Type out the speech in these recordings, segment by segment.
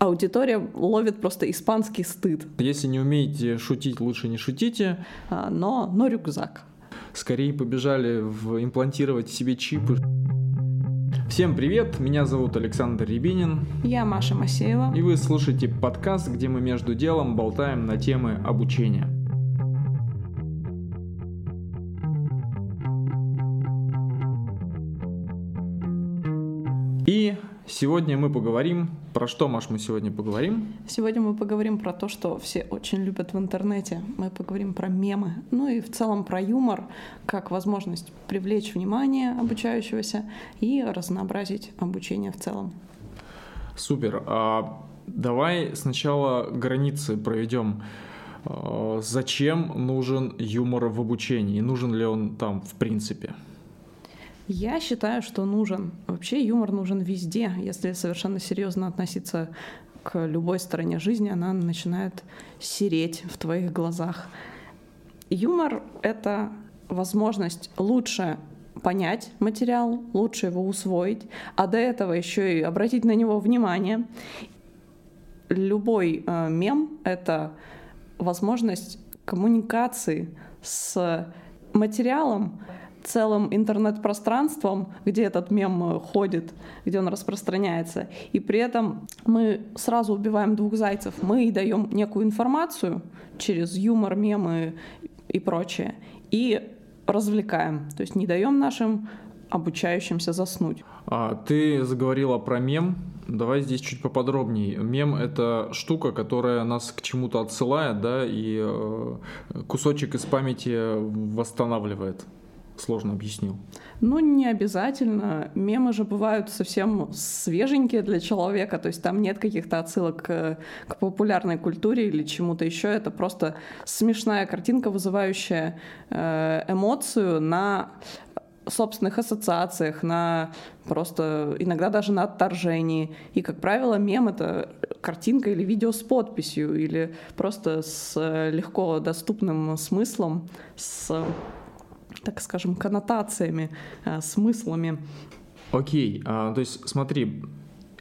аудитория ловит просто испанский стыд. Если не умеете шутить, лучше не шутите. А, но, но рюкзак. Скорее побежали в имплантировать себе чипы. Всем привет, меня зовут Александр Рябинин. Я Маша Масеева. И вы слушаете подкаст, где мы между делом болтаем на темы обучения. Сегодня мы поговорим... Про что, Маш, мы сегодня поговорим? Сегодня мы поговорим про то, что все очень любят в интернете. Мы поговорим про мемы, ну и в целом про юмор, как возможность привлечь внимание обучающегося и разнообразить обучение в целом. Супер. А давай сначала границы проведем. А, зачем нужен юмор в обучении? Нужен ли он там в принципе? Я считаю, что нужен. Вообще юмор нужен везде. Если совершенно серьезно относиться к любой стороне жизни, она начинает сереть в твоих глазах. Юмор — это возможность лучше понять материал, лучше его усвоить, а до этого еще и обратить на него внимание. Любой э, мем — это возможность коммуникации с материалом, целым интернет-пространством, где этот мем э, ходит, где он распространяется. И при этом мы сразу убиваем двух зайцев. Мы даем некую информацию через юмор, мемы и прочее, и развлекаем. То есть не даем нашим обучающимся заснуть. А, ты заговорила про мем. Давай здесь чуть поподробнее. Мем — это штука, которая нас к чему-то отсылает, да, и э, кусочек из памяти восстанавливает сложно объяснил. Ну, не обязательно. Мемы же бывают совсем свеженькие для человека, то есть там нет каких-то отсылок к, к популярной культуре или чему-то еще. Это просто смешная картинка, вызывающая э, эмоцию на собственных ассоциациях, на просто иногда даже на отторжении. И, как правило, мем — это картинка или видео с подписью, или просто с легко доступным смыслом, с так скажем, коннотациями, э, смыслами. Окей, а, то есть смотри,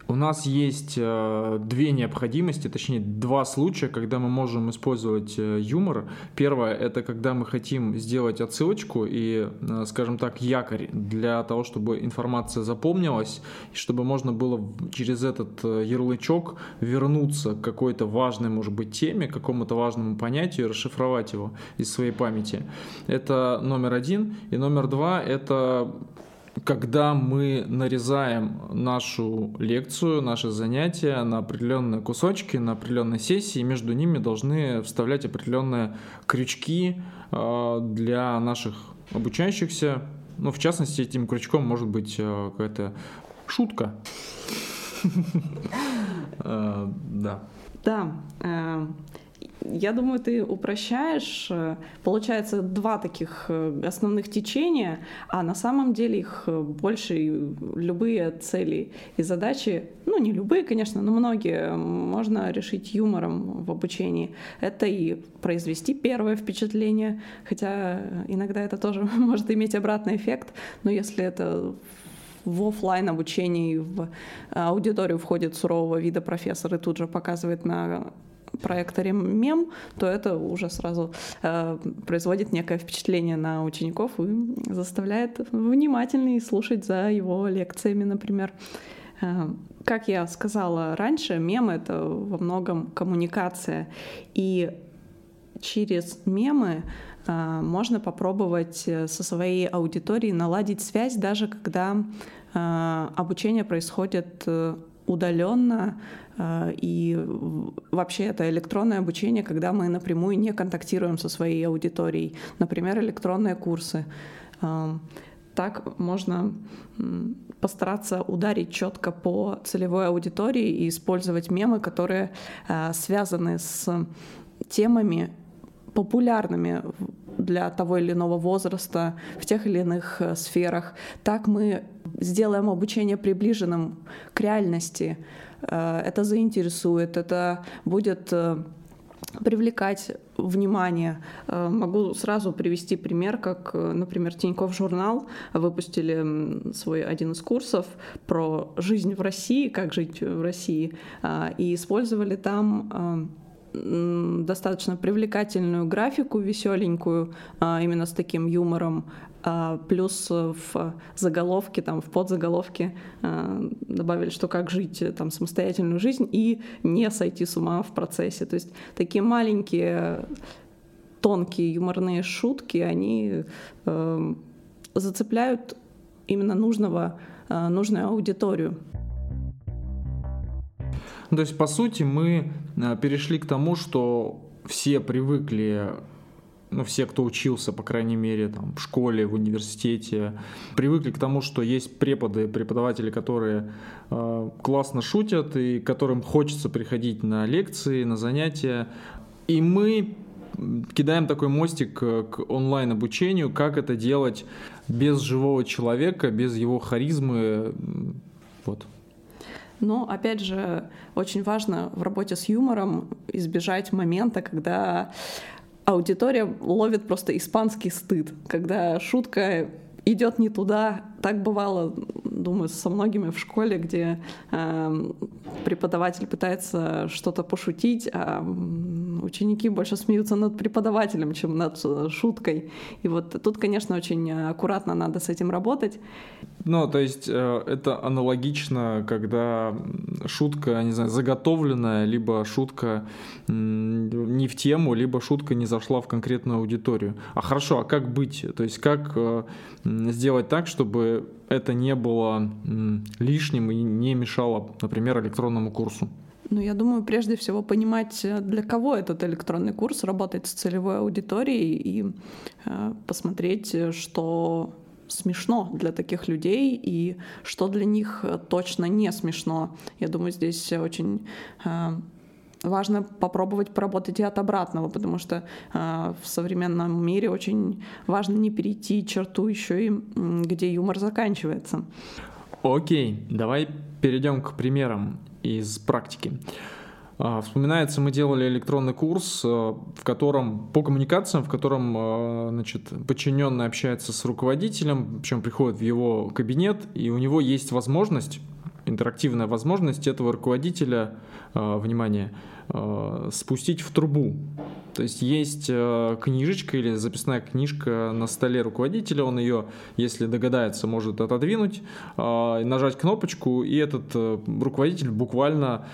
у нас есть э, две необходимости, точнее два случая, когда мы можем использовать э, юмор. Первое — это когда мы хотим сделать отсылочку и, э, скажем так, якорь для того, чтобы информация запомнилась, и чтобы можно было через этот ярлычок вернуться к какой-то важной, может быть, теме, к какому-то важному понятию и расшифровать его из своей памяти. Это номер один. И номер два — это когда мы нарезаем нашу лекцию, наши занятия на определенные кусочки, на определенные сессии, между ними должны вставлять определенные крючки а, для наших обучающихся. Ну, в частности, этим крючком может быть а, какая-то шутка. А, да. Да. Э, я думаю, ты упрощаешь. Получается два таких э, основных течения, а на самом деле их больше любые цели и задачи, ну не любые, конечно, но многие можно решить юмором в обучении. Это и произвести первое впечатление, хотя иногда это тоже может иметь обратный эффект, но если это в офлайн обучении в аудиторию входит сурового вида профессор и тут же показывает на проекторе мем, то это уже сразу э, производит некое впечатление на учеников и заставляет внимательнее слушать за его лекциями, например. Э, как я сказала раньше, мем — это во многом коммуникация. И через мемы э, можно попробовать э, со своей аудиторией наладить связь, даже когда обучение происходит удаленно, а, и вообще это электронное обучение, когда мы напрямую не контактируем со своей аудиторией. Например, электронные курсы. А, так можно постараться ударить четко по целевой аудитории и использовать мемы, которые а, связаны с темами популярными для того или иного возраста в тех или иных э, сферах. Так мы сделаем обучение приближенным к реальности, Э, это заинтересует, это будет э, привлекать внимание. Э, могу сразу привести пример, как, например, Тинькофф журнал выпустили свой один из курсов про жизнь в России, как жить в России, и использовали там достаточно привлекательную графику, веселенькую, именно с таким юмором, плюс в заголовке, там, в подзаголовке а, добавили, что как жить там, самостоятельную жизнь и не сойти с ума в процессе. То есть такие маленькие тонкие юморные шутки, они э, зацепляют именно нужного, э, нужную аудиторию. То есть, по сути, мы перешли к тому, что все привыкли ну, все, кто учился, по крайней мере, там, в школе, в университете, привыкли к тому, что есть преподы, преподаватели, которые э, классно шутят и которым хочется приходить на лекции, на занятия. И мы кидаем такой мостик к онлайн-обучению, как это делать без живого человека, без его харизмы. Вот. Но, опять же, очень важно в работе с юмором избежать момента, когда аудитория ловит просто испанский стыд, когда шутка идет не туда. Так бывало, думаю, со многими в школе, где э, преподаватель пытается что-то пошутить, а ученики больше смеются над преподавателем, чем над э, шуткой. И вот тут, конечно, очень аккуратно надо с этим работать. Ну, то есть э, это аналогично, когда шутка, не знаю, заготовленная, либо шутка не в тему, либо шутка не зашла в конкретную аудиторию. А хорошо, а как быть? То есть как э, сделать так, чтобы это не было лишним и не мешало, например, электронному курсу? Ну, я думаю, прежде всего понимать, э, для кого этот электронный курс, работать с целевой аудиторией и э, посмотреть, что смешно для таких людей и что для них точно не смешно. Я думаю, здесь очень э, важно попробовать поработать и от обратного, потому что э, в современном мире очень важно не перейти черту еще и где юмор заканчивается. Окей, давай перейдем к примерам из практики. А, вспоминается, мы делали электронный курс, а, в котором по коммуникациям, в котором а, значит, подчиненный общается с руководителем, причем приходит в его кабинет, и у него есть возможность, интерактивная возможность этого руководителя, внимание, спустить в трубу то есть есть э, книжечка или записная книжка на столе руководителя, он ее, если догадается, может отодвинуть, э, нажать кнопочку, и этот э, руководитель буквально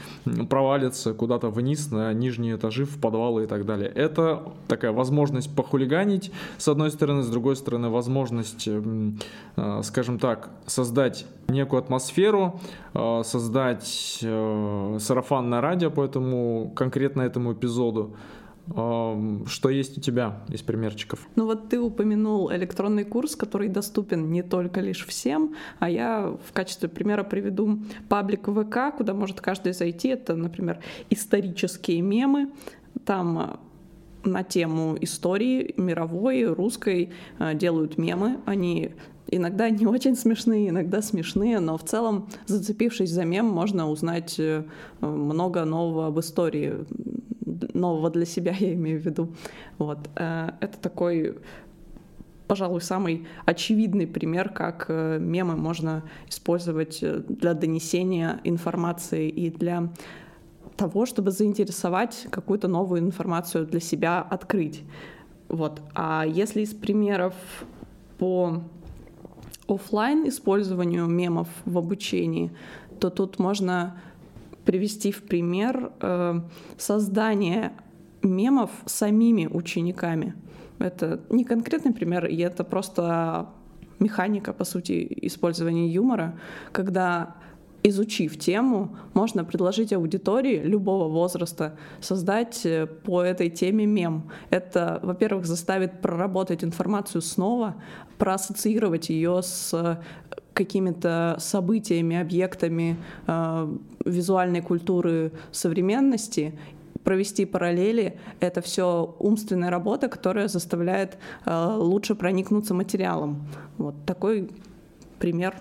провалится куда-то вниз на нижние этажи, в подвалы и так далее. Это такая возможность похулиганить, с одной стороны, с другой стороны, возможность, скажем так, создать некую атмосферу, создать сарафанное радио по этому конкретно этому эпизоду. Что есть у тебя из примерчиков? Ну вот ты упомянул электронный курс, который доступен не только лишь всем, а я в качестве примера приведу паблик ВК, куда может каждый зайти. Это, например, исторические мемы. Там а, на тему истории мировой, русской делают мемы. Они иногда не очень смешные, иногда смешные, но в целом, зацепившись за мем, можно узнать э, много нового об истории нового для себя, я имею в виду. Вот. Э, это такой пожалуй, самый очевидный пример, как э, мемы можно использовать для донесения информации и для того, чтобы заинтересовать какую-то новую информацию для себя открыть. Вот. А если из примеров по офлайн использованию мемов в обучении, то тут можно привести в пример э, создание мемов самими учениками. Это не конкретный пример, и это просто механика, по сути, использования юмора, когда изучив тему, можно предложить аудитории любого возраста создать э, по этой теме мем. Это, во-первых, заставит проработать информацию снова, проассоциировать ее с какими-то событиями, объектами э, визуальной культуры современности, провести параллели — это все умственная работа, которая заставляет э, лучше проникнуться материалом. Вот такой пример.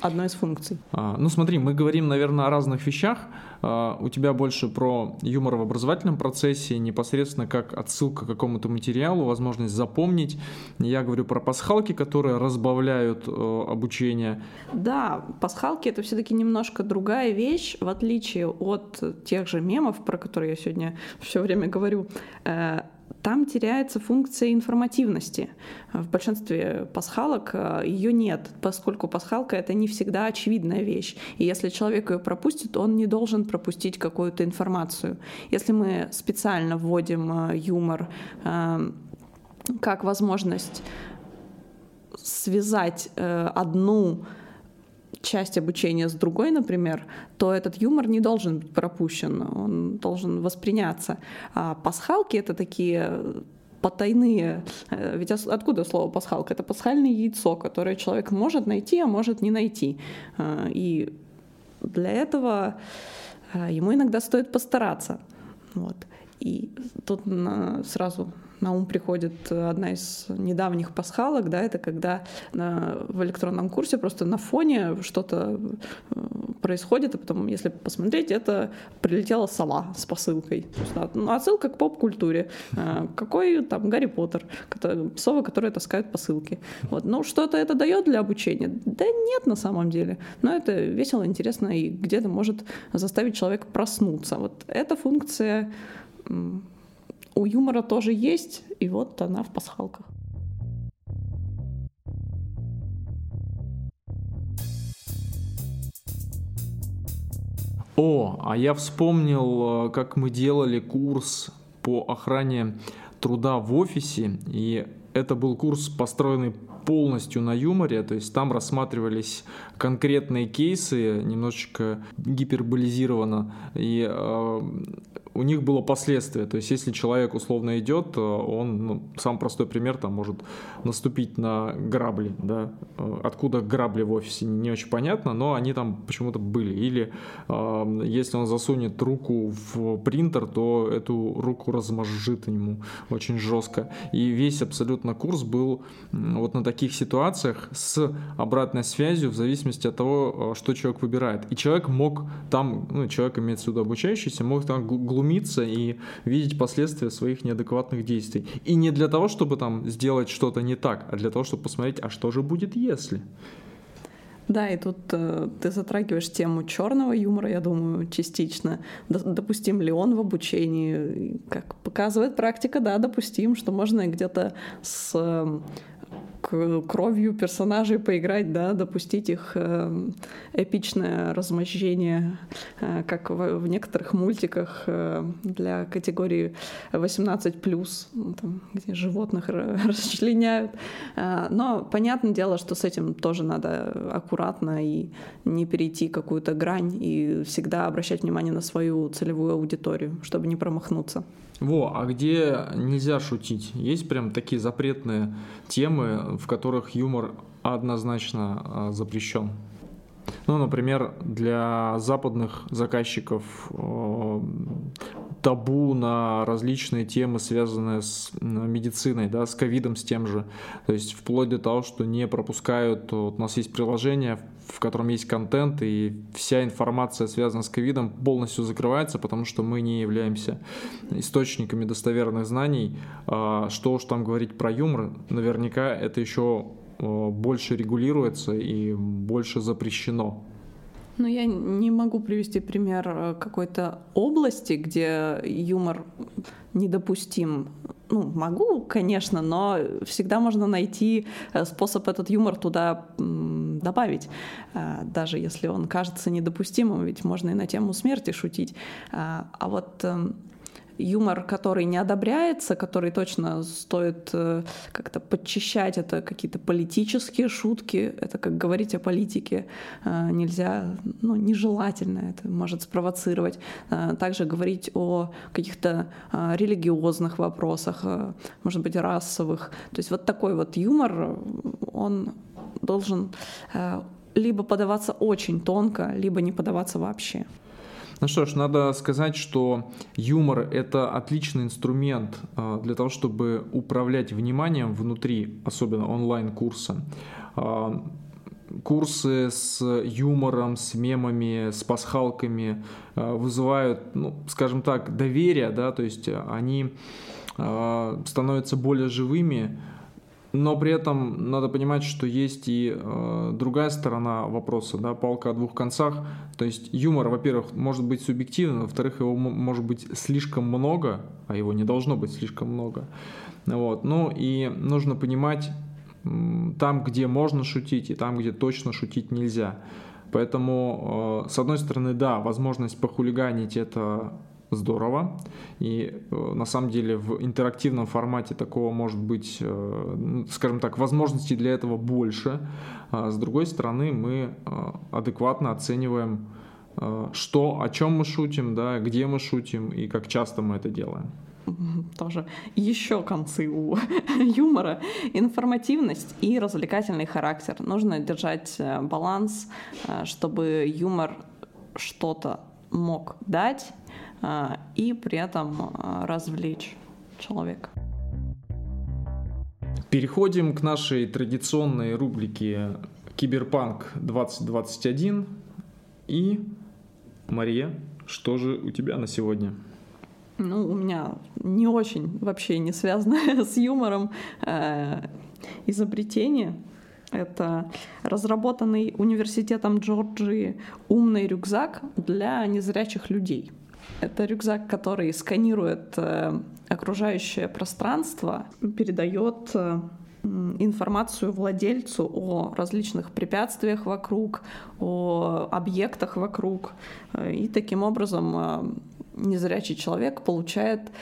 Одной из функций. А, ну смотри, мы говорим, наверное, о разных вещах. А, у тебя больше про юмор в образовательном процессе, непосредственно как отсылка к какому-то материалу, возможность запомнить. Я говорю про пасхалки, которые разбавляют э, обучение. Да, пасхалки это все-таки немножко другая вещь, в отличие от тех же мемов, про которые я сегодня все время говорю. Э, там теряется функция информативности. В большинстве пасхалок э, ее нет, поскольку пасхалка это не всегда очевидная вещь. И если человек ее пропустит, он не должен пропустить какую-то информацию. Если мы специально вводим э, юмор э, как возможность связать одну часть обучения с другой, например, то этот юмор не должен быть пропущен, он должен восприняться. А пасхалки — это такие потайные. Э, ведь откуда слово пасхалка? Это пасхальное яйцо, которое человек может найти, а может не найти. А, и для этого э, ему иногда стоит постараться. Вот. И тут сразу на ум приходит одна из недавних пасхалок, да, это когда на, в электронном курсе просто на фоне что-то э, происходит, и потом, если посмотреть, это прилетела сова с посылкой. Ну, отсылка к поп-культуре. Э, какой там Гарри Поттер, совы, которые таскают посылки. Вот. Ну, что-то это дает для обучения? Да нет, на самом деле. Но это весело, интересно и где-то может заставить человека проснуться. Вот эта функция у юмора тоже есть, и вот она в пасхалках. О, а я вспомнил, э, как мы делали курс по охране труда в офисе, и это был курс, построенный полностью на юморе, то есть там рассматривались конкретные кейсы, немножечко гиперболизировано, и э, у них было последствие. То есть, если человек условно идет, он, ну, самый простой пример, там может наступить на грабли, да. Откуда грабли в офисе, не очень понятно, но они там почему-то были. Или э, если он засунет руку в принтер, то эту руку размозжит ему очень жестко. И весь абсолютно курс был вот на таких ситуациях с обратной связью в зависимости от того, что человек выбирает. И человек мог там, ну, человек имеется в виду обучающийся, мог там глумиться глумиться и видеть последствия своих неадекватных действий. И не для того, чтобы там сделать что-то не так, а для того, чтобы посмотреть, а что же будет, если. Да, и тут э, ты затрагиваешь тему черного юмора, я думаю, частично. Допустим ли он в обучении? Как показывает практика, да, допустим, что можно где-то с э, кровью персонажей поиграть, да, допустить их э, эпичное размощение, э, как в, некоторых мультиках э, для категории 18+, ну, там, где животных расчленяют. Но понятное дело, что с этим тоже надо аккуратно и не перейти какую-то грань и всегда обращать внимание на свою целевую аудиторию, чтобы не промахнуться. Во, а где нельзя шутить? Есть прям такие запретные темы, в которых юмор однозначно а, запрещен. Ну, например, для западных заказчиков э, табу на различные темы, связанные с медициной, да, с ковидом, с тем же. То есть вплоть до того, что не пропускают, вот у нас есть приложение, в котором есть контент, и вся информация, связанная с ковидом, полностью закрывается, потому что мы не являемся источниками достоверных знаний. А что уж там говорить про юмор, наверняка это еще Э, больше регулируется и больше запрещено. Ну, я не могу привести пример э, какой-то области, где юмор недопустим. Ну, могу, конечно, но всегда можно найти э, способ этот юмор туда добавить, даже если он кажется недопустимым, ведь можно и на тему смерти шутить. А вот эм, юмор, который не одобряется, который точно стоит э, как-то подчищать, это какие-то политические шутки, это как говорить о политике э, нельзя, ну, нежелательно, это может спровоцировать. Э, также говорить о каких-то религиозных вопросах, может быть, расовых. То есть вот такой вот юмор, он должен либо подаваться очень тонко, либо не подаваться вообще. Ну что ж, надо сказать, что юмор — это отличный инструмент а, для того, чтобы управлять вниманием внутри, особенно онлайн-курса. А, курсы с юмором, с мемами, с пасхалками э, вызывают, ну, скажем так, доверие, да, то есть они становятся более живыми, но при этом надо понимать, что есть и э, другая сторона вопроса, да, палка о двух концах. То есть юмор, во-первых, может быть субъективным, во-вторых, его может быть слишком много, а его не должно быть слишком много. Вот. Ну и нужно понимать там, где можно шутить, и там, где точно шутить нельзя. Поэтому, э, с одной стороны, да, возможность похулиганить это здорово. И э, на самом деле в интерактивном формате такого может быть, э, ну, скажем так, возможностей для этого больше. А с другой стороны, мы э, адекватно оцениваем, что, о чем мы шутим, да, где мы шутим и как часто мы это делаем тоже еще концы у юмора. Информативность и развлекательный характер. Нужно держать баланс, чтобы юмор что-то мог дать, а, и при этом а, развлечь человека. Переходим к нашей традиционной рубрике Киберпанк 2021. И, Мария, что же у тебя на сегодня? Ну, у меня не очень вообще не связано с юмором э, изобретение. Это разработанный университетом Джорджии умный рюкзак для незрячих людей. Это рюкзак, который сканирует э, окружающее пространство, передает э, информацию владельцу о различных препятствиях вокруг, о объектах вокруг. Э, и таким образом незрячий человек получает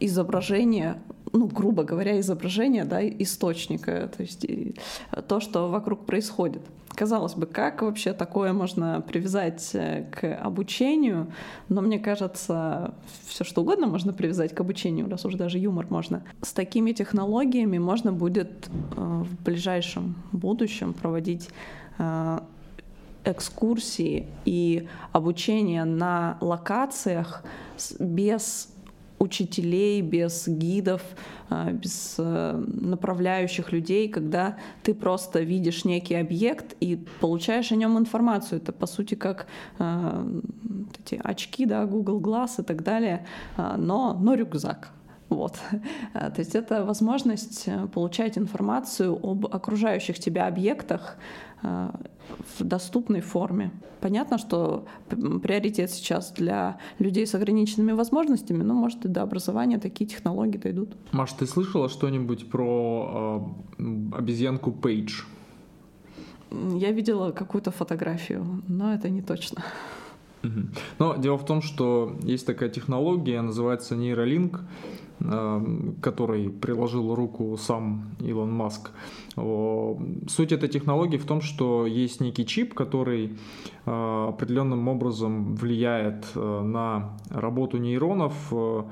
изображение ну, грубо говоря, изображение да, источника, то есть то, что вокруг происходит. Казалось бы, как вообще такое можно привязать э, к обучению? Но мне кажется, все что угодно можно привязать к обучению, раз уж даже юмор можно. С такими технологиями можно будет э, в ближайшем будущем проводить э, экскурсии и обучение на локациях без учителей, без гидов, а, без э, направляющих людей, когда ты просто видишь некий объект и получаешь о нем информацию. Это по сути как а, эти очки, да, Google Glass и так далее, а, но, но рюкзак. Вот. То есть это возможность э, получать информацию об окружающих тебя объектах в доступной форме. Понятно, что приоритет сейчас для людей с ограниченными возможностями, но, может, и до образования такие технологии дойдут. Маш, ты слышала что-нибудь про э, обезьянку Пейдж? Я видела какую-то фотографию, но это не точно. Но дело в том, что есть такая технология, называется нейролинк, Эм, которой приложил руку сам Илон Маск. Суть этой технологии в том, что есть некий чип, который э, определенным образом влияет э, на работу нейронов э,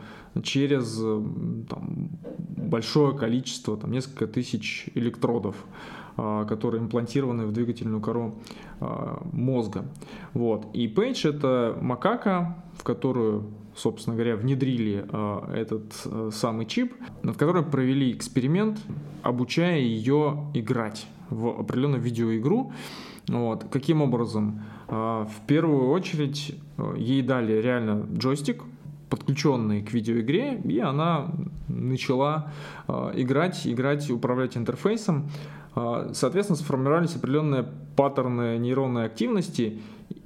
через там, большое количество, там, несколько тысяч электродов которые имплантированы в двигательную кору мозга. Вот. И Page это макака, в которую собственно говоря, внедрили э, этот э, самый чип, над которым провели эксперимент, обучая ее играть в определенную видеоигру. Вот. Каким образом? Э, в первую очередь ей дали реально джойстик, подключенный к видеоигре, и она начала играть, играть, управлять интерфейсом. Соответственно, сформировались определенные паттерны нейронной активности,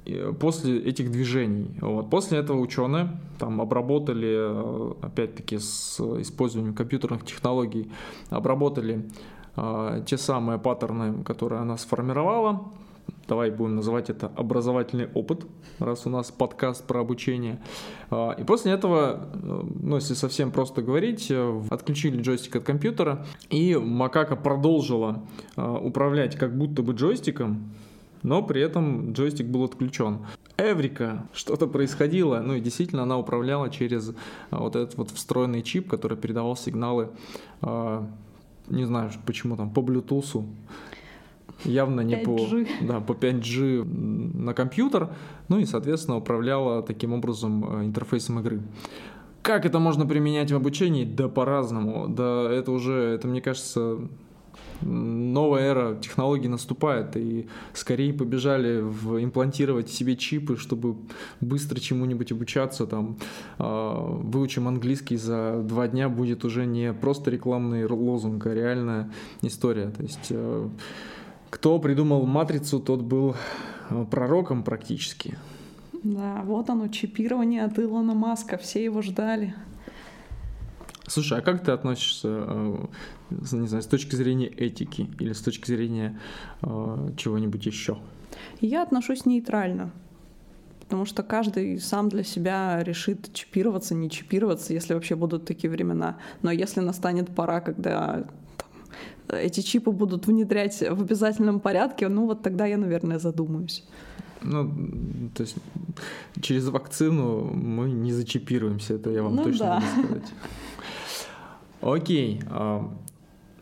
Э, после этих движений. Вот. После этого ученые там обработали, э, опять-таки с использованием компьютерных технологий, обработали э, те самые паттерны, которые она сформировала. Давай будем называть это образовательный опыт, раз у нас подкаст про обучение. Э, и после этого, ну, если совсем просто говорить, отключили джойстик от компьютера, и макака продолжила управлять как будто бы джойстиком, но при этом джойстик был отключен. Эврика, что-то происходило, ну и действительно она управляла через а, вот этот вот встроенный чип, который передавал сигналы, а, не знаю почему там, по Bluetooth, явно не 5G. по, да, по 5G на компьютер, ну и, соответственно, управляла таким образом а, интерфейсом игры. Как это можно применять в обучении? Да по-разному. Да это уже, это мне кажется, новая эра технологий наступает, и скорее побежали в имплантировать себе чипы, чтобы быстро чему-нибудь обучаться, там, э, выучим английский за два дня будет уже не просто рекламный лозунг, а реальная история. То есть э, кто придумал матрицу, тот был э, пророком практически. Да, вот оно, чипирование от Илона Маска, все его ждали. Слушай, а как ты относишься, э, не знаю, с точки зрения этики или с точки зрения э, чего-нибудь еще? Я отношусь нейтрально, потому что каждый сам для себя решит чипироваться, не чипироваться, если вообще будут такие времена. Но если настанет пора, когда эти чипы будут внедрять в обязательном порядке, ну вот тогда я, наверное, задумаюсь. Ну, то есть через вакцину мы не зачипируемся, это я вам ну, точно да. могу сказать. Окей. А,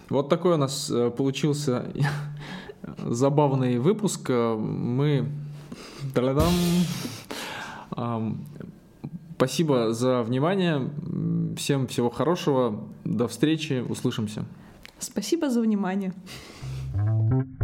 вот такой у нас э, получился забавный выпуск. Мы... Спасибо за внимание. Всем всего хорошего. До встречи. Услышимся. Спасибо за внимание. thank you